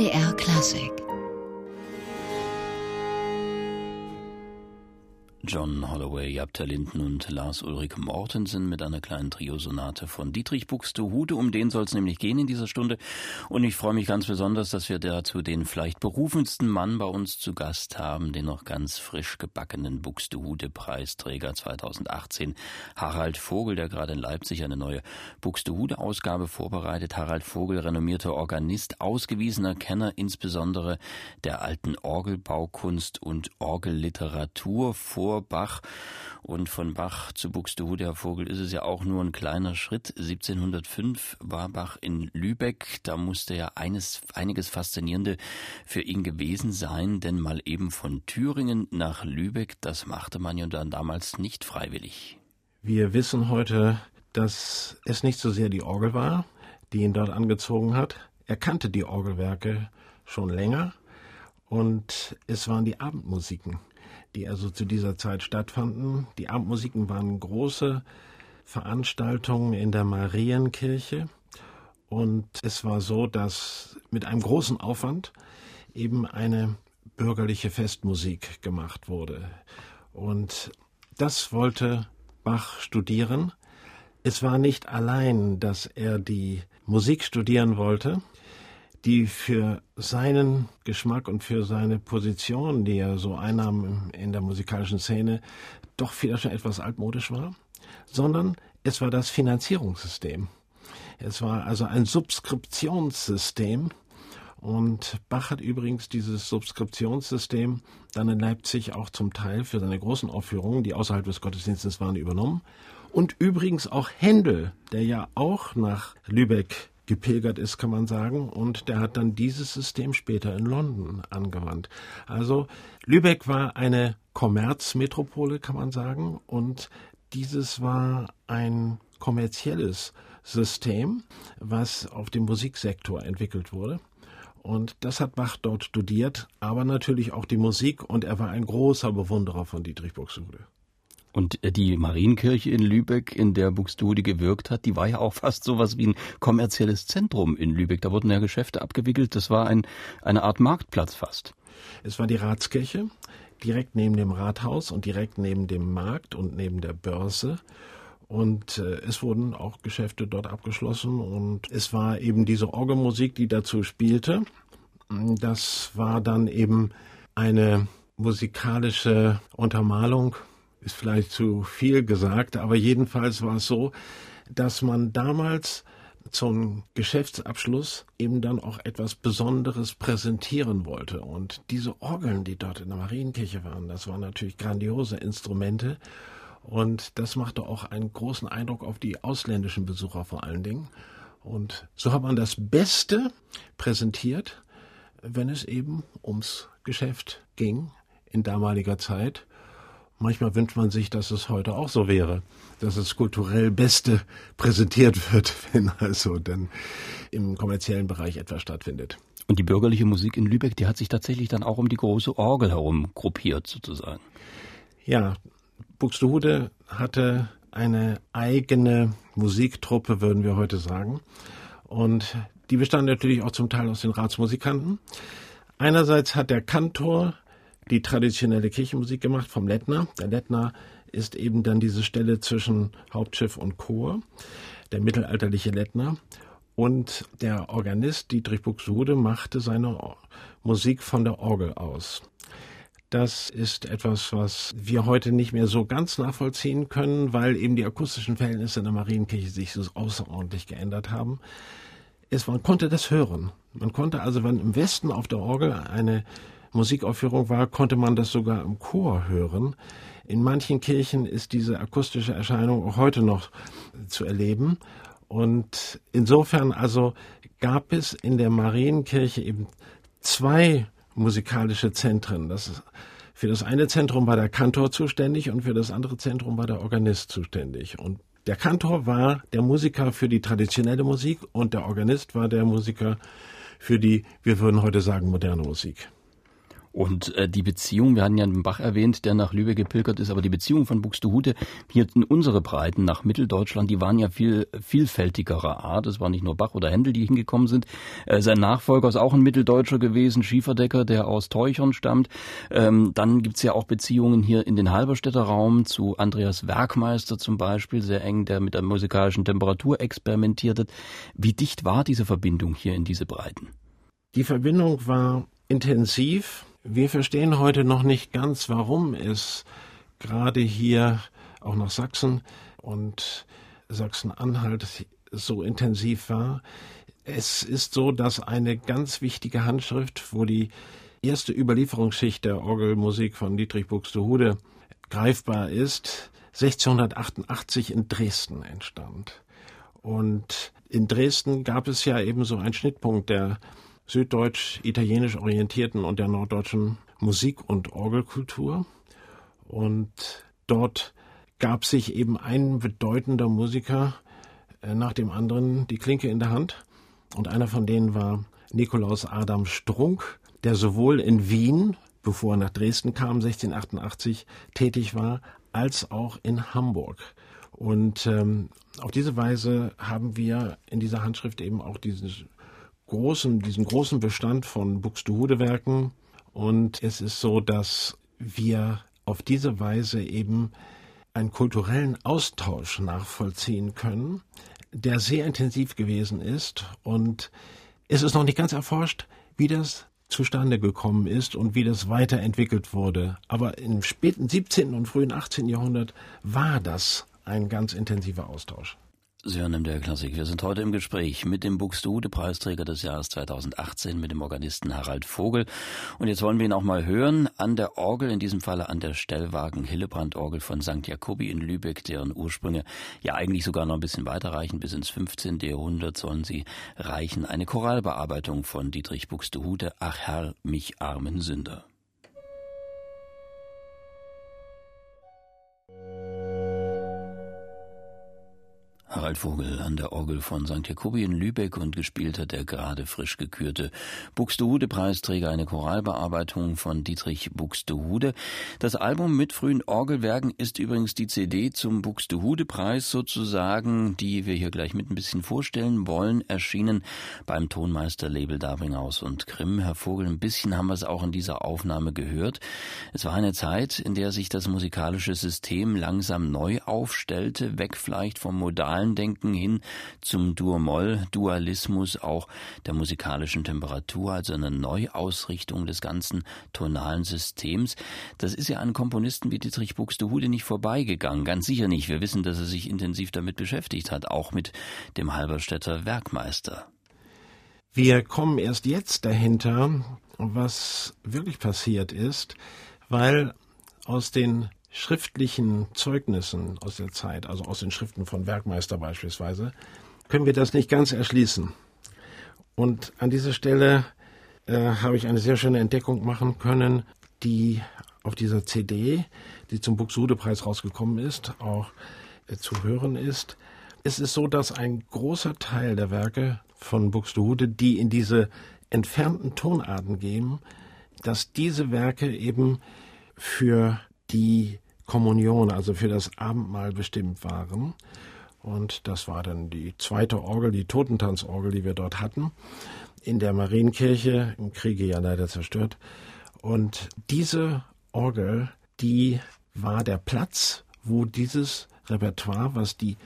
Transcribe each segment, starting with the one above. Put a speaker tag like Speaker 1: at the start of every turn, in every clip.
Speaker 1: NDR Klassik
Speaker 2: John Holloway, Jabter Linden und Lars Ulrich Mortensen mit einer kleinen Triosonate von Dietrich Buxtehude. Um den soll es nämlich gehen in dieser Stunde. Und ich freue mich ganz besonders, dass wir dazu den vielleicht berufensten Mann bei uns zu Gast haben, den noch ganz frisch gebackenen Buxtehude-Preisträger 2018, Harald Vogel, der gerade in Leipzig eine neue Buxtehude-Ausgabe vorbereitet. Harald Vogel, renommierter Organist, ausgewiesener Kenner insbesondere der alten Orgelbaukunst und Orgelliteratur vor Bach. Und von Bach zu Buxtehude, Herr Vogel, ist es ja auch nur ein kleiner Schritt. 1705 war Bach in Lübeck. Da musste ja eines, einiges Faszinierende für ihn gewesen sein, denn mal eben von Thüringen nach Lübeck, das machte man ja dann damals nicht freiwillig.
Speaker 3: Wir wissen heute, dass es nicht so sehr die Orgel war, die ihn dort angezogen hat. Er kannte die Orgelwerke schon länger und es waren die Abendmusiken, die also zu dieser Zeit stattfanden. Die Abendmusiken waren große Veranstaltungen in der Marienkirche. Und es war so, dass mit einem großen Aufwand eben eine bürgerliche Festmusik gemacht wurde. Und das wollte Bach studieren. Es war nicht allein, dass er die Musik studieren wollte, die für seinen Geschmack und für seine Position, die er so einnahm in der musikalischen Szene, doch vielleicht schon etwas altmodisch war, sondern es war das Finanzierungssystem. Es war also ein Subskriptionssystem. Und Bach hat übrigens dieses Subskriptionssystem dann in Leipzig auch zum Teil für seine großen Aufführungen, die außerhalb des Gottesdienstes waren, übernommen. Und übrigens auch Händel, der ja auch nach Lübeck gepilgert ist, kann man sagen. Und der hat dann dieses System später in London angewandt. Also Lübeck war eine Kommerzmetropole, kann man sagen. Und dieses war ein kommerzielles System, was auf dem Musiksektor entwickelt wurde. Und das hat Bach dort studiert, aber natürlich auch die Musik. Und er war ein großer Bewunderer von Dietrich Buxtehude.
Speaker 2: Und äh, die Marienkirche in Lübeck, in der Buxtehude gewirkt hat, die war ja auch fast sowas wie ein kommerzielles Zentrum in Lübeck. Da wurden ja Geschäfte abgewickelt. Das war ein, eine Art Marktplatz fast.
Speaker 3: Es war die Ratskirche, direkt neben dem Rathaus und direkt neben dem Markt und neben der Börse. Und äh, es wurden auch Geschäfte dort abgeschlossen. Und es war eben diese Orgelmusik, die dazu spielte. Das war dann eben eine musikalische Untermalung ist vielleicht zu viel gesagt, aber jedenfalls war es so, dass man damals zum Geschäftsabschluss eben dann auch etwas Besonderes präsentieren wollte. Und diese Orgeln, die dort in der Marienkirche waren, das waren natürlich grandiose Instrumente. Und das machte auch einen großen Eindruck auf die ausländischen Besucher vor allen Dingen. Und so hat man das Beste präsentiert, wenn es eben ums Geschäft ging in damaliger Zeit. Manchmal wünscht man sich, dass es heute auch so wäre, dass das kulturell Beste präsentiert wird, wenn also dann im kommerziellen Bereich etwas stattfindet.
Speaker 2: Und die bürgerliche Musik in Lübeck, die hat sich tatsächlich dann auch um die große Orgel herum gruppiert, sozusagen.
Speaker 3: Ja, Buxtehude hatte eine eigene Musiktruppe, würden wir heute sagen. Und die bestand natürlich auch zum Teil aus den Ratsmusikanten. Einerseits hat der Kantor die traditionelle Kirchenmusik gemacht vom Lettner. Der Lettner ist eben dann diese Stelle zwischen Hauptschiff und Chor, der mittelalterliche Lettner. Und der Organist Dietrich Buxtehude machte seine Musik von der Orgel aus. Das ist etwas, was wir heute nicht mehr so ganz nachvollziehen können, weil eben die akustischen Verhältnisse in der Marienkirche sich so außerordentlich geändert haben. Es, man konnte das hören. Man konnte also, wenn im Westen auf der Orgel eine Musikaufführung war, konnte man das sogar im Chor hören. In manchen Kirchen ist diese akustische Erscheinung auch heute noch zu erleben. Und insofern also gab es in der Marienkirche eben zwei musikalische Zentren. Das für das eine Zentrum war der Kantor zuständig und für das andere Zentrum war der Organist zuständig. Und der Kantor war der Musiker für die traditionelle Musik und der Organist war der Musiker für die, wir würden heute sagen, moderne Musik.
Speaker 2: Und äh, die Beziehung, wir hatten ja einen Bach erwähnt, der nach Lübeck gepilgert ist, aber die Beziehung von Buxtehude hier in unsere Breiten nach Mitteldeutschland, die waren ja viel vielfältigerer Art. Es war nicht nur Bach oder Händel, die hingekommen sind. Äh, sein Nachfolger ist auch ein Mitteldeutscher gewesen, Schieferdecker, der aus Teuchern stammt. Ähm, dann gibt's ja auch Beziehungen hier in den Halberstädter Raum zu Andreas Werkmeister zum Beispiel, sehr eng, der mit der musikalischen Temperatur experimentiert hat. Wie dicht war diese Verbindung hier in diese Breiten?
Speaker 3: Die Verbindung war intensiv wir verstehen heute noch nicht ganz, warum es gerade hier auch nach Sachsen und Sachsen-Anhalt so intensiv war. Es ist so, dass eine ganz wichtige Handschrift, wo die erste Überlieferungsschicht der Orgelmusik von Dietrich Buxtehude greifbar ist, 1688 in Dresden entstand. Und in Dresden gab es ja eben so einen Schnittpunkt der süddeutsch-italienisch orientierten und der norddeutschen Musik- und Orgelkultur. Und dort gab sich eben ein bedeutender Musiker äh, nach dem anderen die Klinke in der Hand. Und einer von denen war Nikolaus Adam Strunk, der sowohl in Wien, bevor er nach Dresden kam, 1688 tätig war, als auch in Hamburg. Und ähm, auf diese Weise haben wir in dieser Handschrift eben auch dieses großen, diesen großen Bestand von Buxtehude-Werken. Und es ist so, dass wir auf diese Weise eben einen kulturellen Austausch nachvollziehen können, der sehr intensiv gewesen ist. Und es ist noch nicht ganz erforscht, wie das zustande gekommen ist und wie das weiterentwickelt wurde. Aber im späten 17. und frühen 18. Jahrhundert war das ein ganz intensiver Austausch.
Speaker 2: Sie hören der Klassik. Wir sind heute im Gespräch mit dem Buxtehude-Preisträger des Jahres 2018, mit dem Organisten Harald Vogel. Und jetzt wollen wir ihn auch mal hören an der Orgel, in diesem Falle an der Stellwagen-Hillebrand-Orgel von St. Jakobi in Lübeck, deren Ursprünge ja eigentlich sogar noch ein bisschen weiter reichen. Bis ins 15. Jahrhundert sollen sie reichen. Eine Choralbearbeitung von Dietrich Buxtehude. Ach Herr, mich armen Sünder. Harald Vogel an der Orgel von St. Jakobi in Lübeck und gespielt hat der gerade frisch gekürte Buxtehude-Preisträger, eine Choralbearbeitung von Dietrich Buxtehude. Das Album mit frühen Orgelwerken ist übrigens die CD zum Buxtehude-Preis sozusagen, die wir hier gleich mit ein bisschen vorstellen wollen, erschienen beim Tonmeister-Label Darwinghaus und Grimm. Herr Vogel, ein bisschen haben wir es auch in dieser Aufnahme gehört. Es war eine Zeit, in der sich das musikalische System langsam neu aufstellte, weg vielleicht vom modalen Zahlendenken hin zum Dur-Moll-Dualismus auch der musikalischen Temperatur, also eine Neuausrichtung des ganzen tonalen Systems. Das ist ja an Komponisten wie Dietrich Buxtehude nicht vorbeigegangen, ganz sicher nicht. Wir wissen, dass er sich intensiv damit beschäftigt hat, auch mit dem Halberstädter Werkmeister.
Speaker 3: Wir kommen erst jetzt dahinter, was wirklich passiert ist, weil aus den schriftlichen Zeugnissen aus der Zeit, also aus den Schriften von Werkmeister beispielsweise, können wir das nicht ganz erschließen. Und an dieser Stelle äh, habe ich eine sehr schöne Entdeckung machen können, die auf dieser CD, die zum Buxtehude-Preis rausgekommen ist, auch äh, zu hören ist. Es ist so, dass ein großer Teil der Werke von Buxtehude, die in diese entfernten Tonarten gehen, dass diese Werke eben für die Kommunion, also für das Abendmahl bestimmt waren. Und das war dann die zweite Orgel, die Totentanzorgel, die wir dort hatten, in der Marienkirche, im Kriege ja leider zerstört. Und diese Orgel, die war der Platz, wo dieses Repertoire, was die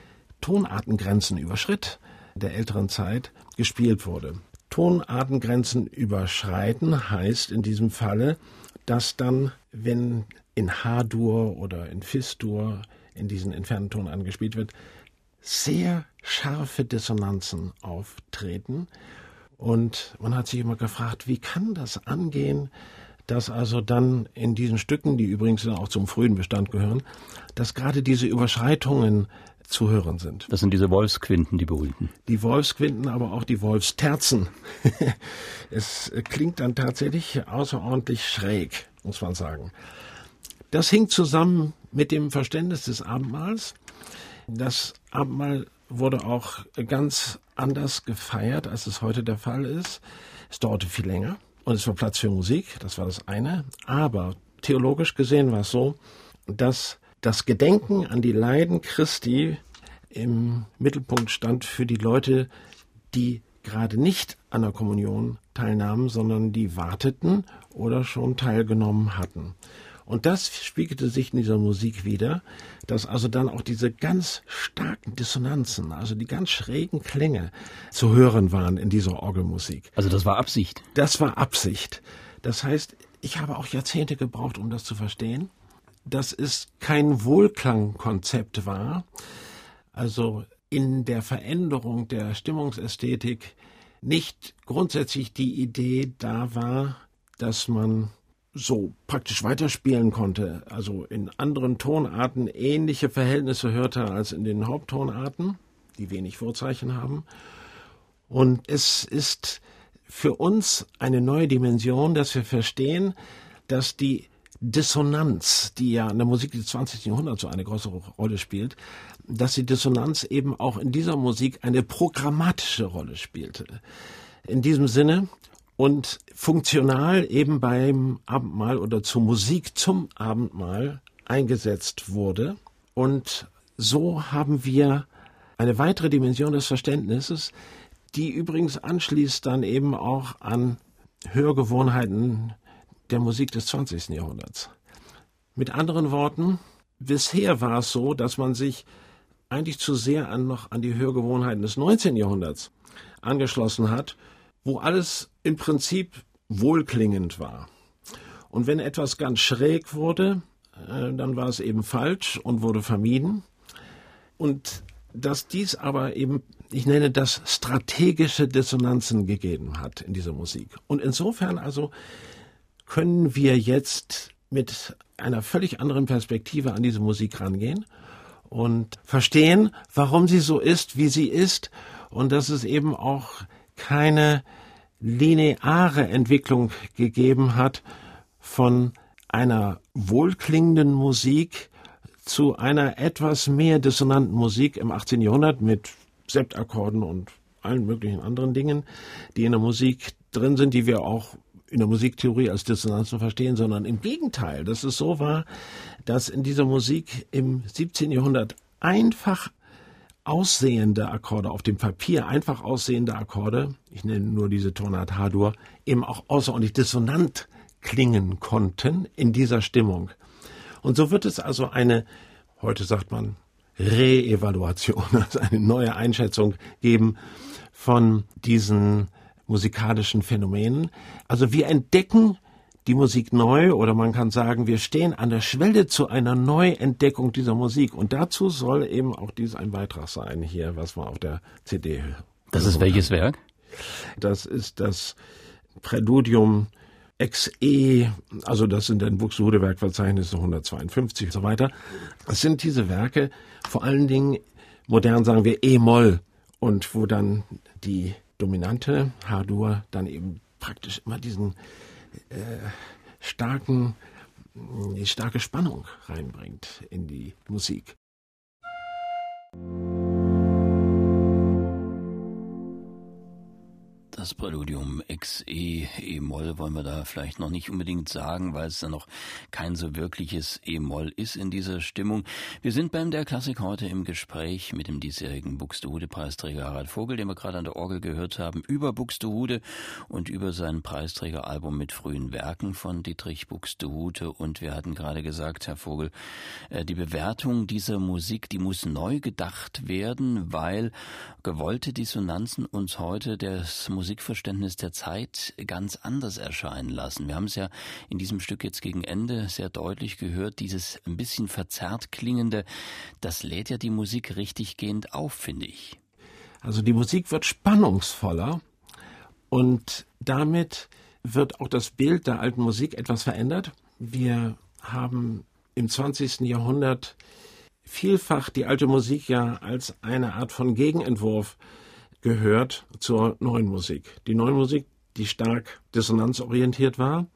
Speaker 3: Tonartengrenzen überschritt, der älteren Zeit, gespielt wurde. Tonartengrenzen überschreiten heißt in diesem Falle, dass dann, wenn in H-Dur oder in Fis-Dur in diesen entfernten Ton angespielt wird, sehr scharfe Dissonanzen auftreten. Und man hat sich immer gefragt, wie kann das angehen, dass also dann in diesen Stücken, die übrigens auch zum frühen Bestand gehören, dass gerade diese Überschreitungen zu hören sind.
Speaker 2: Das sind diese Wolfsquinten, die berühmten.
Speaker 3: Die Wolfsquinten, aber auch die Wolfsterzen. es klingt dann tatsächlich außerordentlich schräg, muss man sagen. Das hing zusammen mit dem Verständnis des Abendmahls. Das Abendmahl wurde auch ganz anders gefeiert, als es heute der Fall ist. Es dauerte viel länger. und es war Platz für Musik, das war das eine. Aber theologisch gesehen war es so, dass das Gedenken an die Leiden Christi im Mittelpunkt stand für die Leute, die gerade nicht an der Kommunion teilnahmen, sondern die warteten oder schon teilgenommen hatten. Und das spiegelte sich in dieser Musik wieder, dass also dann auch diese ganz starken Dissonanzen, also die ganz schrägen Klänge zu hören waren in dieser Orgelmusik.
Speaker 2: Also das war Absicht.
Speaker 3: Das war Absicht. Das heißt, ich habe auch Jahrzehnte gebraucht, um das zu verstehen, dass es kein Wohlklangkonzept war. Also in der Veränderung der Stimmungsästhetik nicht grundsätzlich die Idee da war, dass man so praktisch weiterspielen konnte, also in anderen Tonarten ähnliche Verhältnisse hörte als in den Haupttonarten, die wenig Vorzeichen haben. Und es ist für uns eine neue Dimension, dass wir verstehen, dass die Dissonanz, die ja in der Musik des 20. Jahrhunderts so eine große Rolle spielt, dass die Dissonanz eben auch in dieser Musik eine programmatische Rolle spielte. In diesem Sinne, und funktional eben beim Abendmahl oder zur Musik zum Abendmahl eingesetzt wurde. Und so haben wir eine weitere Dimension des Verständnisses, die übrigens anschließt dann eben auch an Hörgewohnheiten der Musik des 20. Jahrhunderts. Mit anderen Worten, bisher war es so, dass man sich eigentlich zu sehr an, noch an die Hörgewohnheiten des 19. Jahrhunderts angeschlossen hat wo alles im Prinzip wohlklingend war. Und wenn etwas ganz schräg wurde, äh, dann war es eben falsch und wurde vermieden. Und dass dies aber eben, ich nenne das strategische Dissonanzen gegeben hat in dieser Musik. Und insofern also können wir jetzt mit einer völlig anderen Perspektive an diese Musik rangehen und verstehen, warum sie so ist, wie sie ist und dass es eben auch keine lineare Entwicklung gegeben hat von einer wohlklingenden Musik zu einer etwas mehr dissonanten Musik im 18. Jahrhundert mit Septakkorden und allen möglichen anderen Dingen, die in der Musik drin sind, die wir auch in der Musiktheorie als Dissonanzen verstehen, sondern im Gegenteil, dass es so war, dass in dieser Musik im 17. Jahrhundert einfach aussehende Akkorde, auf dem Papier einfach aussehende Akkorde, ich nenne nur diese Tonart H-Dur, eben auch außerordentlich dissonant klingen konnten in dieser Stimmung. Und so wird es also eine, heute sagt man, Re-Evaluation, also eine neue Einschätzung geben von diesen musikalischen Phänomenen. Also wir entdecken die Musik neu oder man kann sagen, wir stehen an der Schwelle zu einer Neuentdeckung dieser Musik. Und dazu soll eben auch dies ein Beitrag sein hier, was wir auf der CD hören.
Speaker 2: Das ist welches Werk?
Speaker 3: Das ist das Präludium XE, also das sind dann Buxtehude Werkverzeichnisse 152 und so weiter. Das sind diese Werke, vor allen Dingen modern sagen wir E-Moll und wo dann die dominante H-Dur dann eben praktisch immer diesen äh, starken, die starke Spannung reinbringt in die Musik.
Speaker 2: Das Präludium XE E-Moll wollen wir da vielleicht noch nicht unbedingt sagen, weil es dann noch kein so wirkliches E-Moll ist in dieser Stimmung. Wir sind beim der Klassik heute im Gespräch mit dem diesjährigen Buxtehude-Preisträger Harald Vogel, den wir gerade an der Orgel gehört haben, über Buxtehude und über sein Preisträgeralbum mit frühen Werken von Dietrich Buxtehude. Und wir hatten gerade gesagt, Herr Vogel, äh, die Bewertung dieser Musik, die muss neu gedacht werden, weil gewollte Dissonanzen uns heute das Musik Musikverständnis der Zeit ganz anders erscheinen lassen. Wir haben es ja in diesem Stück jetzt gegen Ende sehr deutlich gehört, dieses ein bisschen verzerrt klingende, das lädt ja die Musik richtig gehend auf, finde ich.
Speaker 3: Also die Musik wird spannungsvoller und damit wird auch das Bild der alten Musik etwas verändert. Wir haben im 20. Jahrhundert vielfach die alte Musik ja als eine Art von Gegenentwurf gehört zur neuen Musik. Die neue Musik, die stark dissonanzorientiert war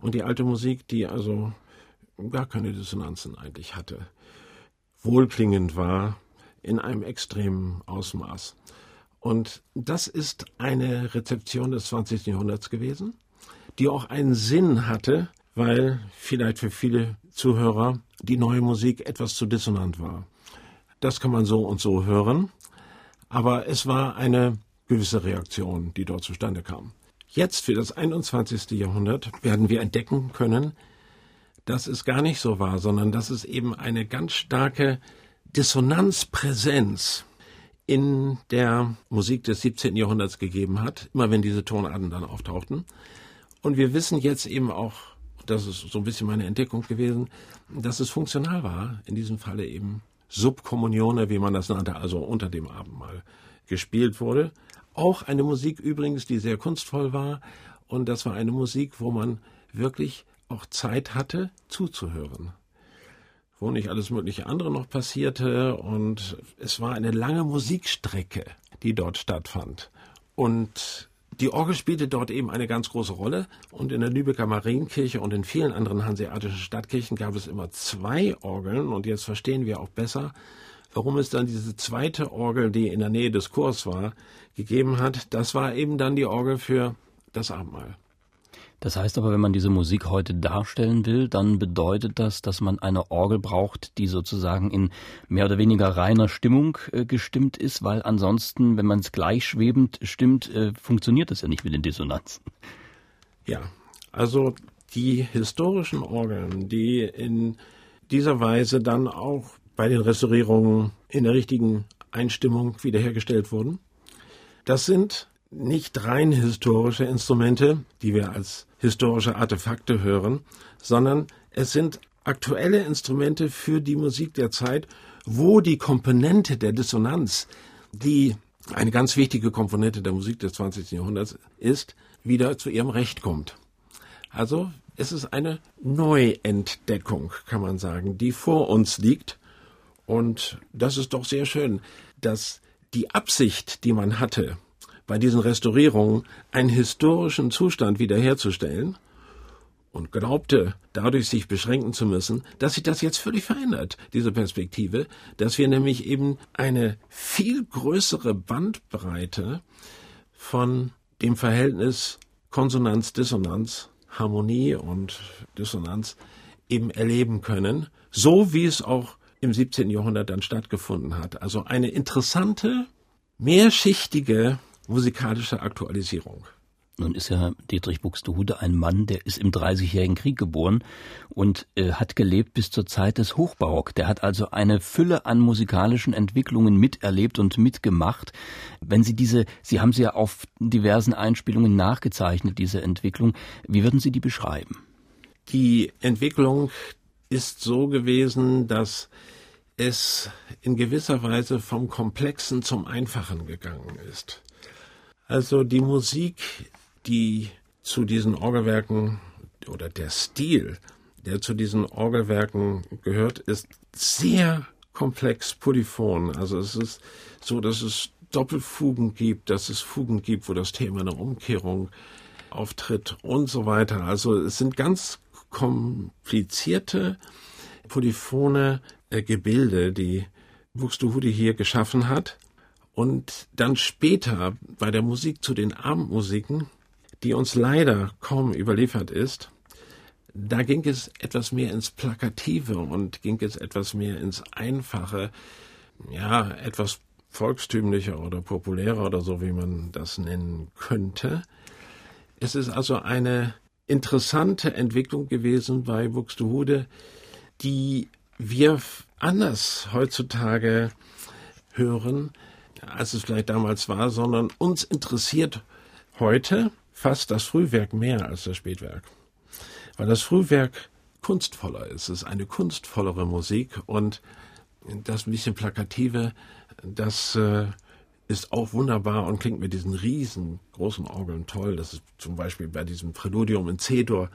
Speaker 3: und die alte Musik, die also gar keine Dissonanzen eigentlich hatte, wohlklingend war in einem extremen Ausmaß. Und das ist eine Rezeption des 20. Jahrhunderts gewesen. die auch einen Sinn hatte, weil vielleicht für viele Zuhörer die neue Musik etwas zu dissonant war. Das kann man so und so hören, aber es war eine gewisse Reaktion, die dort zustande kam. Jetzt für das 21. Jahrhundert werden wir entdecken können, dass es gar nicht so war, sondern dass es eben eine ganz starke Dissonanzpräsenz in der Musik des 17. Jahrhunderts gegeben hat, immer wenn diese Tonarten dann auftauchten. Und wir wissen jetzt eben auch, das ist so ein bisschen meine Entdeckung gewesen, dass es funktional war, in diesem Falle eben Subkommunione, wie man das nannte, also unter dem Abendmahl gespielt wurde. Auch eine Musik übrigens, die sehr kunstvoll war. Und das war eine Musik, wo man wirklich auch Zeit hatte, zuzuhören. Wo nicht alles mögliche andere noch passierte. Und es war eine lange Musikstrecke, die dort stattfand. Und die Orgel spielte dort eben eine ganz große Rolle und in der Lübecker Marienkirche und in vielen anderen hanseatischen Stadtkirchen gab es immer zwei Orgeln und jetzt verstehen wir auch besser, warum es dann diese zweite Orgel, die in der Nähe des Chors war, gegeben hat. Das war eben dann die Orgel für das Abendmahl.
Speaker 2: Das heißt aber, wenn man diese Musik heute darstellen will, dann bedeutet das, dass man eine Orgel braucht, die sozusagen in mehr oder weniger reiner Stimmung äh, gestimmt ist, weil ansonsten, wenn man es gleichschwebend stimmt, äh, funktioniert das ja nicht mit den Dissonanzen.
Speaker 3: Ja, also die historischen Orgeln, die in dieser Weise dann auch bei den Restaurierungen in der richtigen Einstimmung wiederhergestellt wurden, das sind nicht rein historische Instrumente, die wir als historische Artefakte hören, sondern es sind aktuelle Instrumente für die Musik der Zeit, wo die Komponente der Dissonanz, die eine ganz wichtige Komponente der Musik des 20. Jahrhunderts ist, wieder zu ihrem Recht kommt. Also es ist eine Neuentdeckung, kann man sagen, die vor uns liegt. Und das ist doch sehr schön, dass die Absicht, die man hatte, bei diesen Restaurierungen einen historischen Zustand wiederherzustellen und glaubte, dadurch sich beschränken zu müssen, dass sich das jetzt völlig verändert, diese Perspektive, dass wir nämlich eben eine viel größere Bandbreite von dem Verhältnis Konsonanz, Dissonanz, Harmonie und Dissonanz eben erleben können, so wie es auch im 17. Jahrhundert dann stattgefunden hat. Also eine interessante, mehrschichtige musikalische Aktualisierung.
Speaker 2: Nun ist ja Dietrich Buxtehude ein Mann, der ist im Dreißigjährigen Krieg geboren und äh, hat gelebt bis zur Zeit des Hochbarock. Der hat also eine Fülle an musikalischen Entwicklungen miterlebt und mitgemacht. Wenn Sie diese, Sie haben sie ja auf diversen Einspielungen nachgezeichnet, diese Entwicklung. Wie würden Sie die beschreiben?
Speaker 3: Die Entwicklung ist so gewesen, dass es in gewisser Weise vom Komplexen zum Einfachen gegangen ist. Also die Musik, die zu diesen Orgelwerken oder der Stil, der zu diesen Orgelwerken gehört, ist sehr komplex polyphon. Also es ist so, dass es Doppelfugen gibt, dass es Fugen gibt, wo das Thema einer Umkehrung auftritt und so weiter. Also es sind ganz komplizierte polyphone äh, Gebilde, die Buxtehude hier geschaffen hat. Und dann später bei der Musik zu den Abendmusiken, die uns leider kaum überliefert ist, da ging es etwas mehr ins Plakative und ging es etwas mehr ins Einfache, ja, etwas volkstümlicher oder populärer oder so, wie man das nennen könnte. Es ist also eine interessante Entwicklung gewesen bei Buxtehude, die wir anders heutzutage hören, als es vielleicht damals war, sondern uns interessiert heute fast das Frühwerk mehr als das Spätwerk. Weil das Frühwerk kunstvoller ist. Es ist eine kunstvollere Musik und das ein bisschen plakative, das äh, ist auch wunderbar und klingt mit diesen riesengroßen Orgeln toll. Das ist zum Beispiel bei diesem Präludium in C-Dur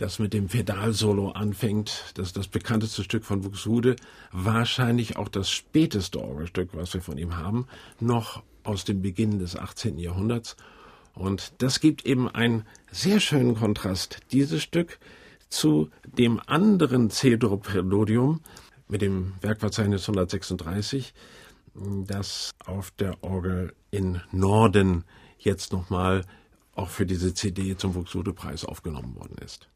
Speaker 3: das mit dem Pedalsolo anfängt. Das ist das bekannteste Stück von Buxtehude. Wahrscheinlich auch das späteste Orgelstück, was wir von ihm haben, noch aus dem Beginn des 18. Jahrhunderts. Und das gibt eben einen sehr schönen Kontrast, dieses Stück zu dem anderen C-Dur-Präludium mit dem Werkverzeichnis 136, das auf der Orgel in Norden jetzt nochmal auch für diese CD zum Buxtehude-Preis aufgenommen worden ist.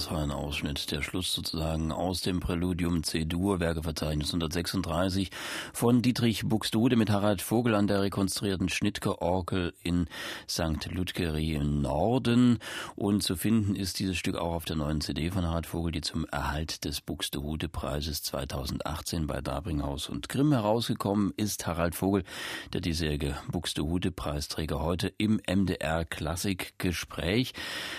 Speaker 2: Das war ein Ausschnitt, der Schluss sozusagen aus dem Präludium C-Dur, Werkeverzeichnis 136 von Dietrich Buxtehude mit Harald Vogel an der rekonstruierten Schnittke-Orgel in St. Ludgeri im Norden. Und zu finden ist dieses Stück auch auf der neuen CD von Harald Vogel, die zum Erhalt des Buxtehude-Preises 2018 bei Dabringhaus und Grimm herausgekommen ist. Harald Vogel, der diesjährige Buxtehude-Preisträger heute im MDR Klassik-Gespräch.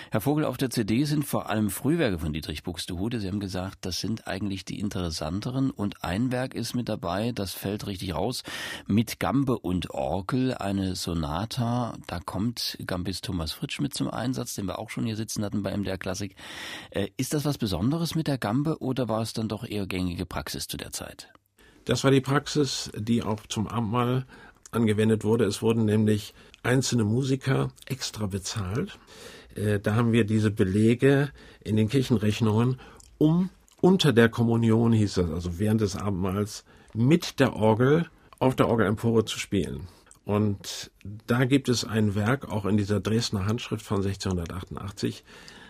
Speaker 2: Herr Vogel, auf der CD sind vor allem früh Frühwerke von Dietrich Buxtehude. Sie haben gesagt, das sind eigentlich die interessanteren und ein Werk ist mit dabei, das fällt richtig raus, mit Gambe und Orgel, eine Sonata. Da kommt Gambist Thomas Fritsch mit zum Einsatz, den wir auch schon hier sitzen hatten bei MDR Klassik. Äh, ist das was Besonderes mit der Gambe oder war es dann doch eher gängige Praxis zu der Zeit?
Speaker 3: Das war die Praxis, die auch zum Abendmahl angewendet wurde. Es wurden nämlich einzelne Musiker extra bezahlt. Äh, da haben wir diese Belege in den Kirchenrechnungen, um unter der Kommunion, hieß das, also während des Abendmahls, mit der Orgel auf der Orgelempore zu spielen. Und da gibt es ein Werk, auch in dieser Dresdner Handschrift von 1688,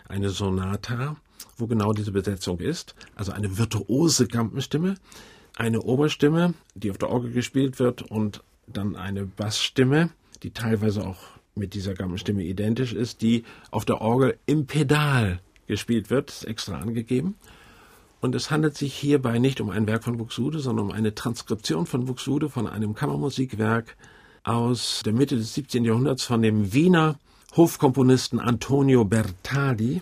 Speaker 3: eine Sonata, wo genau diese Besetzung ist. Also eine virtuose Gampenstimme, eine Oberstimme, die auf der Orgel gespielt wird und dann eine Bassstimme, die teilweise auch mit dieser Gammelstimme identisch ist, die auf der Orgel im Pedal gespielt wird, ist extra angegeben. Und es handelt sich hierbei nicht um ein Werk von Buxtehude, sondern um eine Transkription von Buxtehude von einem Kammermusikwerk aus der Mitte des 17. Jahrhunderts von dem Wiener Hofkomponisten Antonio Bertali.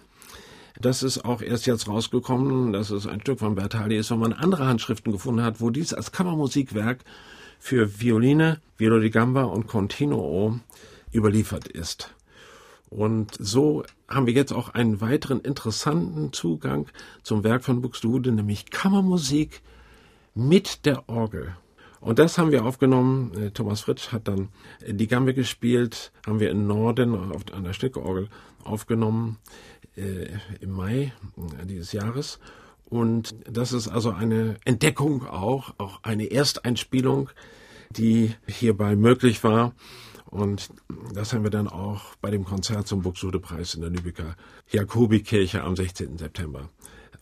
Speaker 3: Das ist auch erst jetzt rausgekommen, dass es ein Stück von Bertali ist, wenn man andere Handschriften gefunden hat, wo dies als Kammermusikwerk für Violine, Violo di Gamba und Continuo überliefert ist. Und so haben wir jetzt auch einen weiteren interessanten Zugang zum Werk von Buxtehude, nämlich Kammermusik mit der Orgel. Und das haben wir aufgenommen. Äh, Thomas Fritsch hat dann die Gambe gespielt, haben wir in Norden auf einer Stückorgel aufgenommen äh, im Mai äh, dieses Jahres. Und das ist also eine Entdeckung auch, auch eine Ersteinspielung, die hierbei möglich war. Und das haben wir dann auch bei dem Konzert zum Buxtehude-Preis in der Lübecker Jakobikirche am 16. September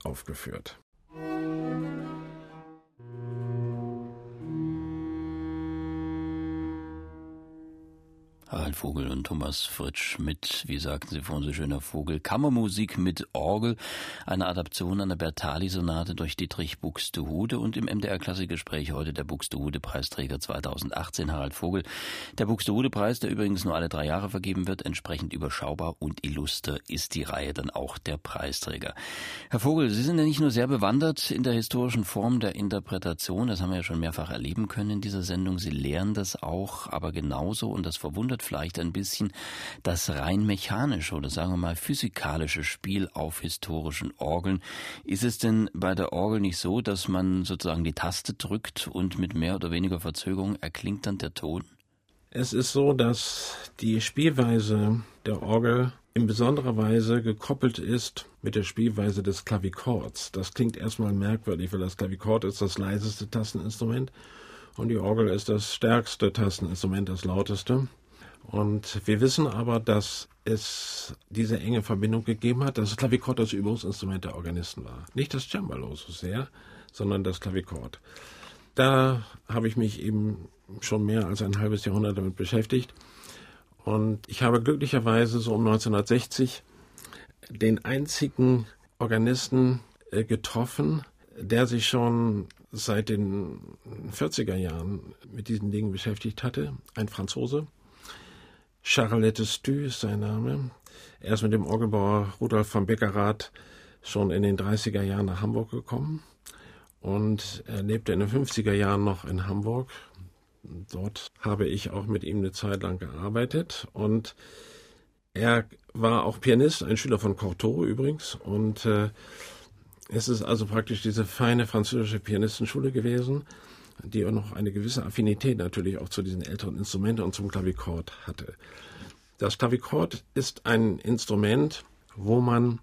Speaker 3: aufgeführt.
Speaker 2: Harald Vogel und Thomas Fritsch mit, wie sagten Sie vorhin so schöner Vogel, Kammermusik mit Orgel, eine Adaption einer Bertali-Sonate durch Dietrich Buxtehude und im MDR-Klassikgespräch heute der Buxtehude-Preisträger 2018, Harald Vogel. Der Buxtehude-Preis, der übrigens nur alle drei Jahre vergeben wird, entsprechend überschaubar und illuster ist die Reihe dann auch der Preisträger. Herr Vogel, Sie sind ja nicht nur sehr bewandert in der historischen Form der Interpretation, das haben wir ja schon mehrfach erleben können in dieser Sendung, Sie lehren das auch, aber genauso, und das verwundert verwundert vielleicht ein bisschen das rein mechanische oder sagen wir mal physikalische Spiel auf historischen Orgeln. Ist es denn bei der Orgel nicht so, dass man sozusagen die Taste drückt und mit mehr oder weniger Verzögerung erklingt dann der Ton?
Speaker 3: Es ist so, dass die Spielweise der Orgel in besonderer Weise gekoppelt ist mit der Spielweise des Klavichords. Das klingt erstmal merkwürdig, weil das Klavichord ist das leiseste Tasteninstrument und die Orgel ist das stärkste Tasteninstrument, das lauteste. Und wir wissen aber, dass es diese enge Verbindung gegeben hat, dass das Klavichord das Übungsinstrument der Organisten war. Nicht das Cembalo so sehr, sondern das Klavichord. Da habe ich mich eben schon mehr als ein halbes Jahrhundert damit beschäftigt. Und ich habe glücklicherweise so um 1960 den einzigen Organisten äh, getroffen, der sich schon seit den 40er Jahren mit diesen Dingen beschäftigt hatte, ein Franzose, Charlotte Stü ist sein Name. Er ist mit dem Orgelbauer Rudolf von Beckerath schon in den 30er Jahren nach Hamburg gekommen und er lebte in den 50er Jahren noch in Hamburg. Dort habe ich auch mit ihm eine Zeit lang gearbeitet und er war auch Pianist, ein Schüler von Cortot übrigens und äh, es ist also praktisch diese feine französische Pianistenschule gewesen die auch noch eine gewisse Affinität natürlich auch zu diesen älteren Instrumenten und zum Klavichord hatte. Das Klavichord ist ein Instrument, wo man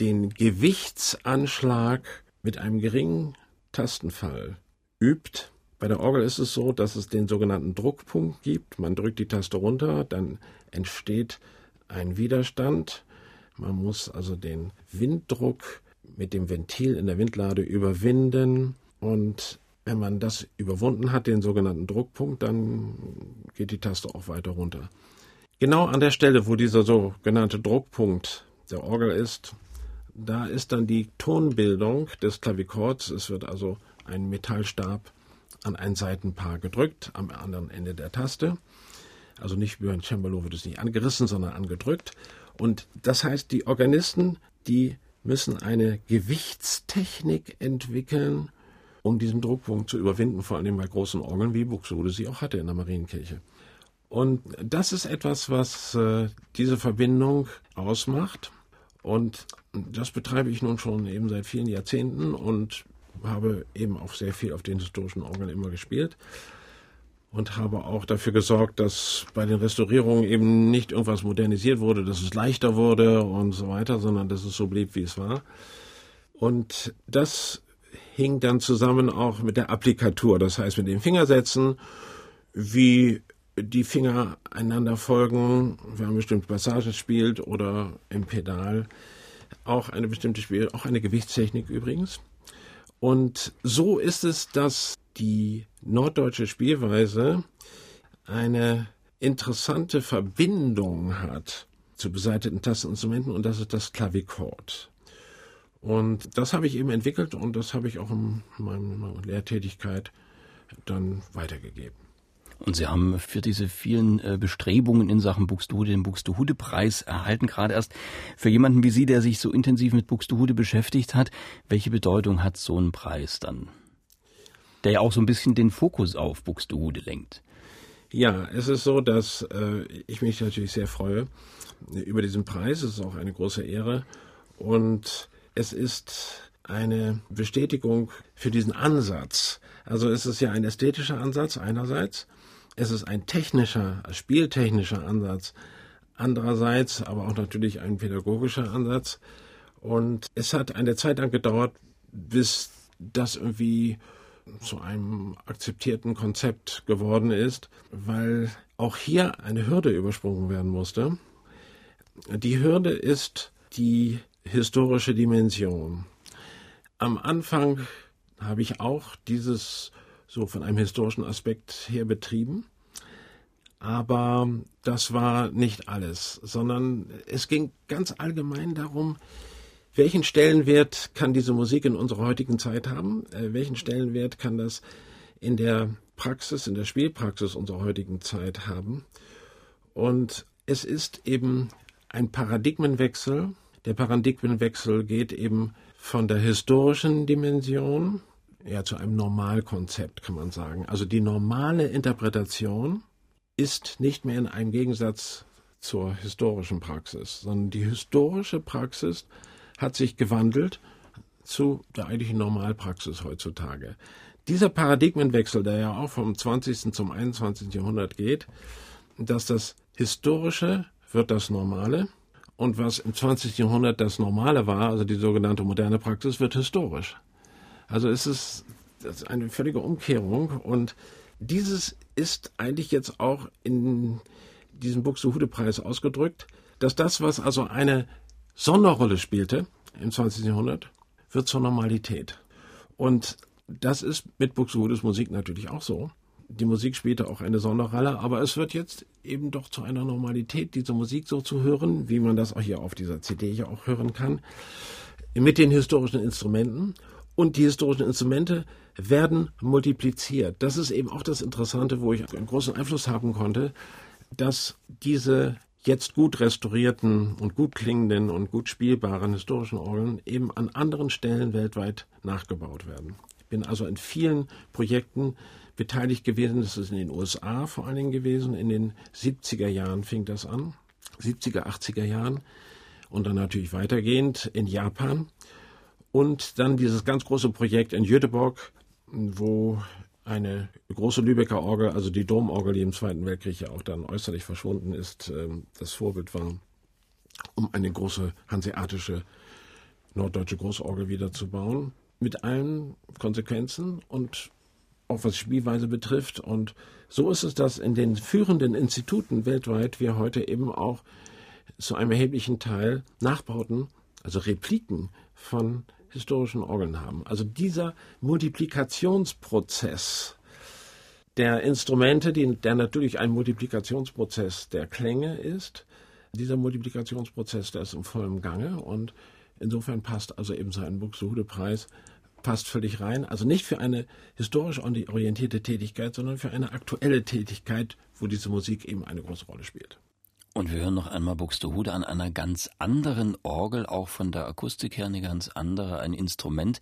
Speaker 3: den Gewichtsanschlag mit einem geringen Tastenfall übt. Bei der Orgel ist es so, dass es den sogenannten Druckpunkt gibt. Man drückt die Taste runter, dann entsteht ein Widerstand. Man muss also den Winddruck mit dem Ventil in der Windlade überwinden und wenn man das überwunden hat, den sogenannten Druckpunkt, dann geht die Taste auch weiter runter. Genau an der Stelle, wo dieser sogenannte Druckpunkt der Orgel ist, da ist dann die Tonbildung des Klavichords. Es wird also ein Metallstab an ein Seitenpaar gedrückt, am anderen Ende der Taste. Also nicht wie ein Cembalo wird es nicht angerissen, sondern angedrückt. Und das heißt, die Organisten, die müssen eine Gewichtstechnik entwickeln, um diesen Druckpunkt zu überwinden, vor allem bei großen Orgeln, wie Buxtehude sie auch hatte in der Marienkirche. Und das ist etwas, was äh, diese Verbindung ausmacht. Und das betreibe ich nun schon eben seit vielen Jahrzehnten und habe eben auch sehr viel auf den historischen Orgeln immer gespielt und habe auch dafür gesorgt, dass bei den Restaurierungen eben nicht irgendwas modernisiert wurde, dass es leichter wurde und so weiter, sondern dass es so blieb, wie es war. Und das hing dann zusammen auch mit der Applikatur, das heißt mit den Fingersätzen, wie die Finger einander folgen, wenn man bestimmte Passagen spielt oder im Pedal. Auch eine bestimmte Spiel, auch eine Gewichtstechnik übrigens. Und so ist es, dass die norddeutsche Spielweise eine interessante Verbindung hat zu beseiteten Tasteninstrumenten und das ist das Klavichord. Und das habe ich eben entwickelt und das habe ich auch in meiner Lehrtätigkeit dann weitergegeben.
Speaker 2: Und Sie haben für diese vielen äh, Bestrebungen in Sachen Buxtehude den Buxtehude-Preis erhalten, gerade erst für jemanden wie Sie, der sich so intensiv mit Buxtehude beschäftigt hat. Welche Bedeutung hat so ein Preis dann? Der ja auch so ein bisschen den Fokus auf Buxtehude lenkt.
Speaker 3: Ja, es ist so, dass äh, ich mich natürlich sehr freue über diesen Preis. Es ist auch eine große Ehre. Und es ist eine Bestätigung für diesen Ansatz. Also es ist ja ein ästhetischer Ansatz einerseits, es ist ein technischer, spieltechnischer Ansatz andererseits, aber auch natürlich ein pädagogischer Ansatz. Und es hat eine Zeit lang gedauert, bis das irgendwie zu einem akzeptierten Konzept geworden ist, weil auch hier eine Hürde übersprungen werden musste. Die Hürde ist die historische Dimension. Am Anfang habe ich auch dieses so von einem historischen Aspekt her betrieben. Aber das war nicht alles, sondern es ging ganz allgemein darum, welchen Stellenwert kann diese Musik in unserer heutigen Zeit haben? Äh, welchen Stellenwert kann das in der Praxis, in der Spielpraxis unserer heutigen Zeit haben? Und es ist eben ein Paradigmenwechsel, der Paradigmenwechsel geht eben von der historischen Dimension ja zu einem Normalkonzept, kann man sagen. Also die normale Interpretation ist nicht mehr in einem Gegensatz zur historischen Praxis, sondern die historische Praxis hat sich gewandelt zu der eigentlichen Normalpraxis heutzutage. Dieser Paradigmenwechsel, der ja auch vom 20. zum 21. Jahrhundert geht, dass das Historische wird das Normale und was im 20. Jahrhundert das Normale war, also die sogenannte moderne Praxis, wird historisch. Also es ist, ist eine völlige Umkehrung und dieses ist eigentlich jetzt auch in diesem Buxtehude-Preis ausgedrückt, dass das, was also eine Sonderrolle spielte im 20. Jahrhundert, wird zur Normalität. Und das ist mit Buxtehudes Musik natürlich auch so die Musik spielte auch eine Sonderrolle, aber es wird jetzt eben doch zu einer Normalität, diese Musik so zu hören, wie man das auch hier auf dieser CD ja auch hören kann, mit den historischen Instrumenten. Und die historischen Instrumente werden multipliziert. Das ist eben auch das Interessante, wo ich einen großen Einfluss haben konnte, dass diese jetzt gut restaurierten und gut klingenden und gut spielbaren historischen Orgeln eben an anderen Stellen weltweit nachgebaut werden. Ich bin also in vielen Projekten beteiligt gewesen. Das ist in den USA vor allen Dingen gewesen. In den 70er Jahren fing das an. 70er, 80er Jahren. Und dann natürlich weitergehend in Japan. Und dann dieses ganz große Projekt in Göteborg, wo eine große Lübecker Orgel, also die Domorgel, die im Zweiten Weltkrieg ja auch dann äußerlich verschwunden ist, ähm, das Vorbild war, um eine große hanseatische norddeutsche Großorgel wieder zu bauen. Mit allen Konsequenzen und auch was Spielweise betrifft. Und so ist es, dass in den führenden Instituten weltweit wir heute eben auch zu einem erheblichen Teil Nachbauten, also Repliken von historischen Orgeln haben. Also dieser Multiplikationsprozess der Instrumente, die, der natürlich ein Multiplikationsprozess der Klänge ist, dieser Multiplikationsprozess, der ist im vollen Gange und insofern passt also eben sein Buxtehude-Preis passt völlig rein. Also nicht für eine historisch orientierte Tätigkeit, sondern für eine aktuelle Tätigkeit, wo diese Musik eben eine große Rolle spielt.
Speaker 2: Und wir hören noch einmal Buxtehude an einer ganz anderen Orgel, auch von der Akustik her eine ganz andere, ein Instrument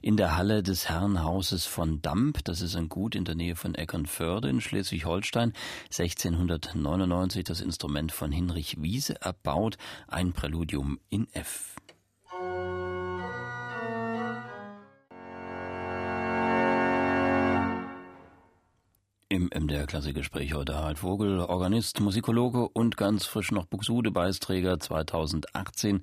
Speaker 2: in der Halle des Herrenhauses von Damp. Das ist ein Gut in der Nähe von Eckernförde in Schleswig-Holstein. 1699 das Instrument von Hinrich Wiese erbaut, ein Präludium in F. Im MDR Klassikgespräch heute Harald Vogel, Organist, Musikologe und ganz frisch noch Buxude-Beisträger 2018.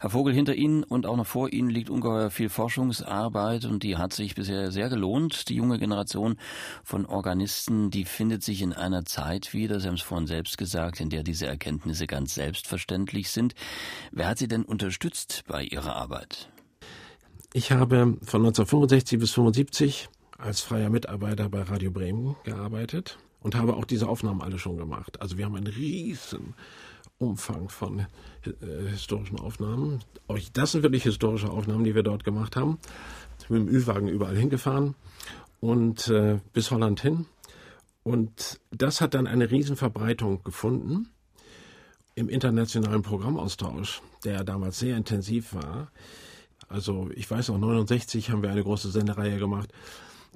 Speaker 2: Herr Vogel, hinter Ihnen und auch noch vor Ihnen liegt ungeheuer viel Forschungsarbeit und die hat sich bisher sehr gelohnt. Die junge Generation von Organisten, die findet sich in einer Zeit wieder, Sie haben es vorhin selbst gesagt, in der diese Erkenntnisse ganz selbstverständlich sind. Wer hat Sie denn unterstützt bei Ihrer Arbeit?
Speaker 3: Ich habe von 1965 bis 1975 als freier Mitarbeiter bei Radio Bremen gearbeitet und habe auch diese Aufnahmen alle schon gemacht. Also wir haben einen riesen Umfang von äh, historischen Aufnahmen. Auch das sind wirklich historische Aufnahmen, die wir dort gemacht haben. Mit dem Ü-Wagen überall hingefahren und äh, bis Holland hin. Und das hat dann eine Riesenverbreitung gefunden im internationalen Programmaustausch, der damals sehr intensiv war. Also ich weiß noch, 69 haben wir eine große Sendereihe gemacht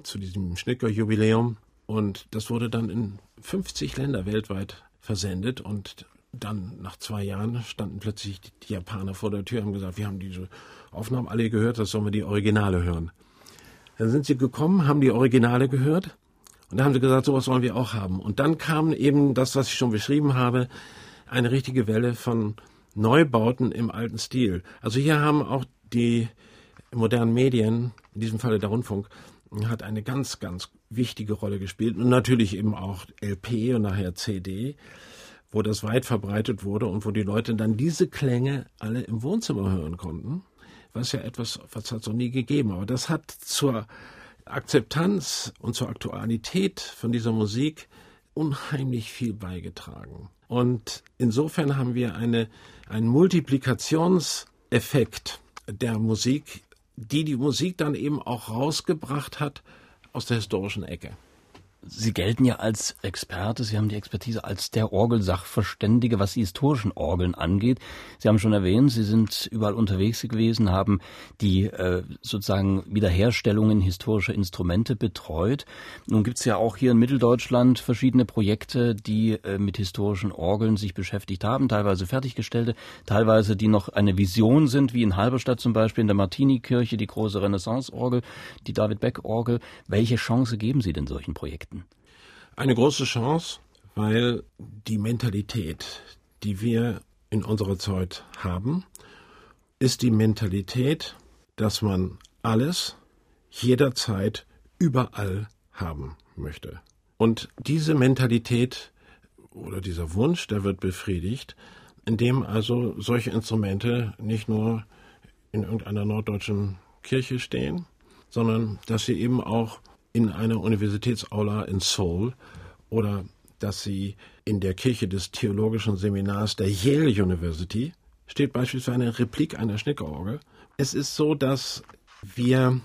Speaker 3: zu diesem Schnicker-Jubiläum. Und das wurde dann in 50 Länder weltweit versendet. Und dann nach zwei Jahren standen plötzlich die Japaner vor der Tür und haben gesagt, wir haben diese Aufnahmen alle gehört, das sollen wir die Originale hören. Dann sind sie gekommen, haben die Originale gehört und dann haben sie gesagt, sowas wollen wir auch haben. Und dann kam eben das, was ich schon beschrieben habe, eine richtige Welle von Neubauten im alten Stil. Also hier haben auch die modernen Medien, in diesem Falle der Rundfunk, hat eine ganz, ganz wichtige Rolle gespielt und natürlich eben auch LP und nachher CD, wo das weit verbreitet wurde und wo die Leute dann diese Klänge alle im Wohnzimmer hören konnten, was ja etwas, was hat es noch nie gegeben. Aber das hat zur Akzeptanz und zur Aktualität von dieser Musik unheimlich viel beigetragen. Und insofern haben wir eine, einen Multiplikationseffekt der Musik die die Musik dann eben auch rausgebracht hat aus der historischen Ecke.
Speaker 2: Sie gelten ja als Experte, Sie haben die Expertise als der Orgelsachverständige, was die historischen Orgeln angeht. Sie haben schon erwähnt, Sie sind überall unterwegs gewesen, haben die äh, sozusagen Wiederherstellungen historischer Instrumente betreut. Nun gibt es ja auch hier in Mitteldeutschland verschiedene Projekte, die äh, mit historischen Orgeln sich beschäftigt haben, teilweise fertiggestellte, teilweise die noch eine Vision sind, wie in Halberstadt zum Beispiel in der Martini-Kirche, die große Renaissance-Orgel, die David Beck-Orgel. Welche Chance geben Sie denn solchen Projekten?
Speaker 3: Eine große Chance, weil die Mentalität, die wir in unserer Zeit haben, ist die Mentalität, dass man alles jederzeit überall haben möchte. Und diese Mentalität oder dieser Wunsch, der wird befriedigt, indem also solche Instrumente nicht nur in irgendeiner norddeutschen Kirche stehen, sondern dass sie eben auch in einer Universitätsaula in Seoul oder dass sie in der Kirche des theologischen Seminars der Yale University steht beispielsweise eine Replik einer Schnickerorgel. Es ist so, dass wir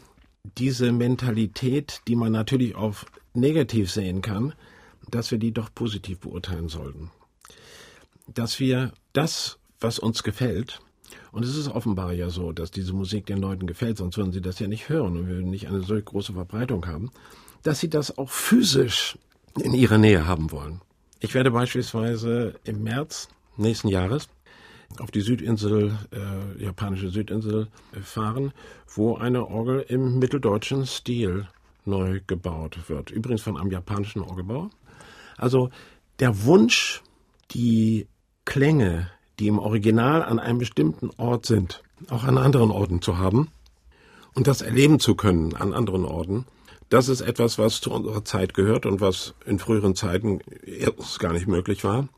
Speaker 3: diese Mentalität, die man natürlich auch negativ sehen kann, dass wir die doch positiv beurteilen sollten. Dass wir das, was uns gefällt, und es ist offenbar ja so, dass diese Musik den Leuten gefällt, sonst würden sie das ja nicht hören und würden nicht eine solch große Verbreitung haben, dass sie das auch physisch in ihrer Nähe haben wollen. Ich werde beispielsweise im März nächsten Jahres auf die Südinsel, äh, japanische Südinsel fahren, wo eine Orgel im mitteldeutschen Stil neu gebaut wird. Übrigens von einem japanischen Orgelbauer. Also der Wunsch, die Klänge die im Original an einem bestimmten Ort sind, auch an anderen Orten zu haben und das erleben zu können an anderen Orten, Das ist etwas, was zu unserer Zeit gehört und was in früheren Zeiten erstens gar nicht möglich war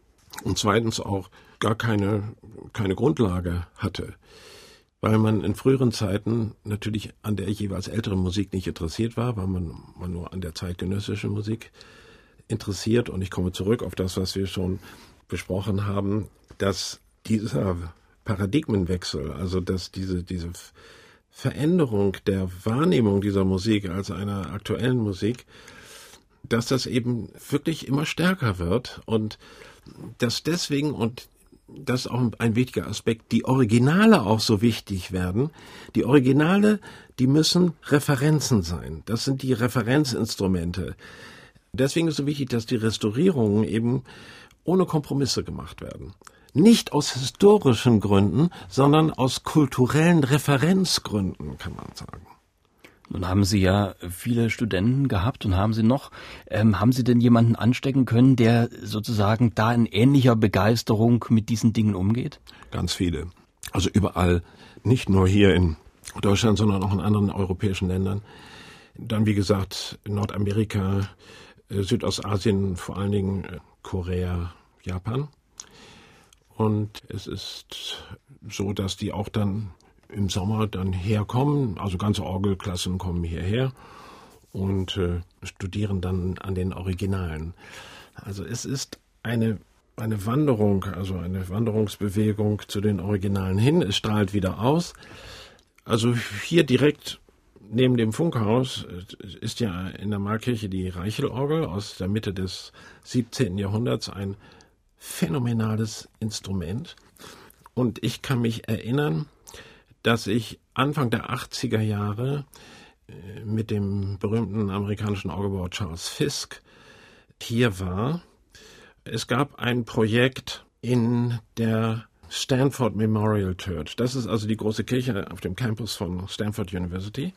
Speaker 3: und zweitens auch gar keine, keine Grundlage hatte weil man in früheren Zeiten natürlich an der jeweils älteren Musik nicht interessiert war, weil man, man nur an der zeitgenössischen Musik interessiert. Und ich komme zurück auf das, was wir schon besprochen haben, dass dieser Paradigmenwechsel, also dass diese, diese Veränderung der Wahrnehmung dieser Musik als einer aktuellen Musik, dass das eben wirklich immer stärker wird und dass deswegen, und das ist auch ein wichtiger Aspekt, die Originale auch so wichtig werden. Die Originale, die müssen Referenzen sein. Das sind die Referenzinstrumente. Deswegen ist es so wichtig, dass die Restaurierungen eben ohne Kompromisse gemacht werden. Nicht aus historischen Gründen, sondern aus kulturellen Referenzgründen, kann man sagen.
Speaker 2: Nun haben Sie ja viele Studenten gehabt und haben Sie noch. Ähm, haben Sie denn jemanden anstecken können, der sozusagen da in ähnlicher Begeisterung mit diesen Dingen umgeht?
Speaker 3: Ganz viele. Also überall, nicht nur hier in Deutschland, sondern auch in anderen europäischen Ländern. Dann, wie gesagt, Nordamerika, äh, Südostasien, vor allen Dingen äh, Korea, Japan. Und es ist so, dass die auch dann im Sommer dann herkommen. Also ganze Orgelklassen kommen hierher und äh, studieren dann an den Originalen. Also es ist eine eine Wanderung, also eine Wanderungsbewegung zu den Originalen hin. Es strahlt wieder aus. Also hier direkt neben dem Funkhaus äh, ist ja in der Markirche die Reichelorgel aus der Mitte des 17. Jahrhunderts ein phänomenales Instrument. Und ich kann mich erinnern, dass ich Anfang der 80er Jahre äh, mit dem berühmten amerikanischen Orgelbauer Charles Fisk hier war. Es gab ein Projekt in der Stanford Memorial Church. Das ist also die große Kirche auf dem Campus von Stanford University.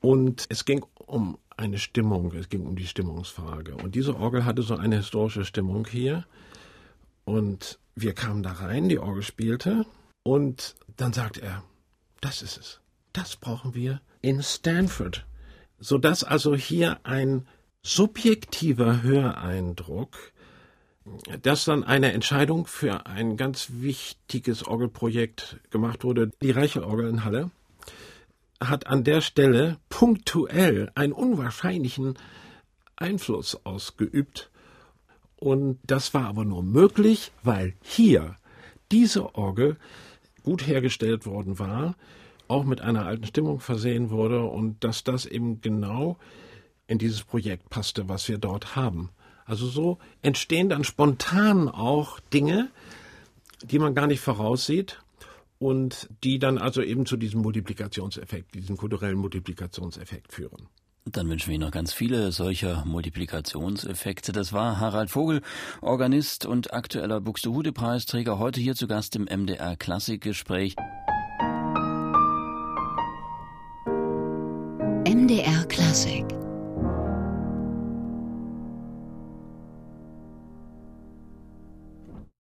Speaker 3: Und es ging um eine Stimmung, es ging um die Stimmungsfrage. Und diese Orgel hatte so eine historische Stimmung hier. Und wir kamen da rein, die Orgel spielte und dann sagt er, das ist es. Das brauchen wir in Stanford. Sodass also hier ein subjektiver Höreindruck, dass dann eine Entscheidung für ein ganz wichtiges Orgelprojekt gemacht wurde, die Reiche Orgel in Halle, hat an der Stelle punktuell einen unwahrscheinlichen Einfluss ausgeübt. Und das war aber nur möglich, weil hier diese Orgel gut hergestellt worden war, auch mit einer alten Stimmung versehen wurde und dass das eben genau in dieses Projekt passte, was wir dort haben. Also so entstehen dann spontan auch Dinge, die man gar nicht voraussieht und die dann also eben zu diesem Multiplikationseffekt, diesem kulturellen Multiplikationseffekt führen.
Speaker 2: Dann wünschen wir Ihnen noch ganz viele solcher Multiplikationseffekte. Das war Harald Vogel, Organist und aktueller Buxtehude-Preisträger, heute hier zu Gast im MDR Klassikgespräch.
Speaker 1: MDR Klassik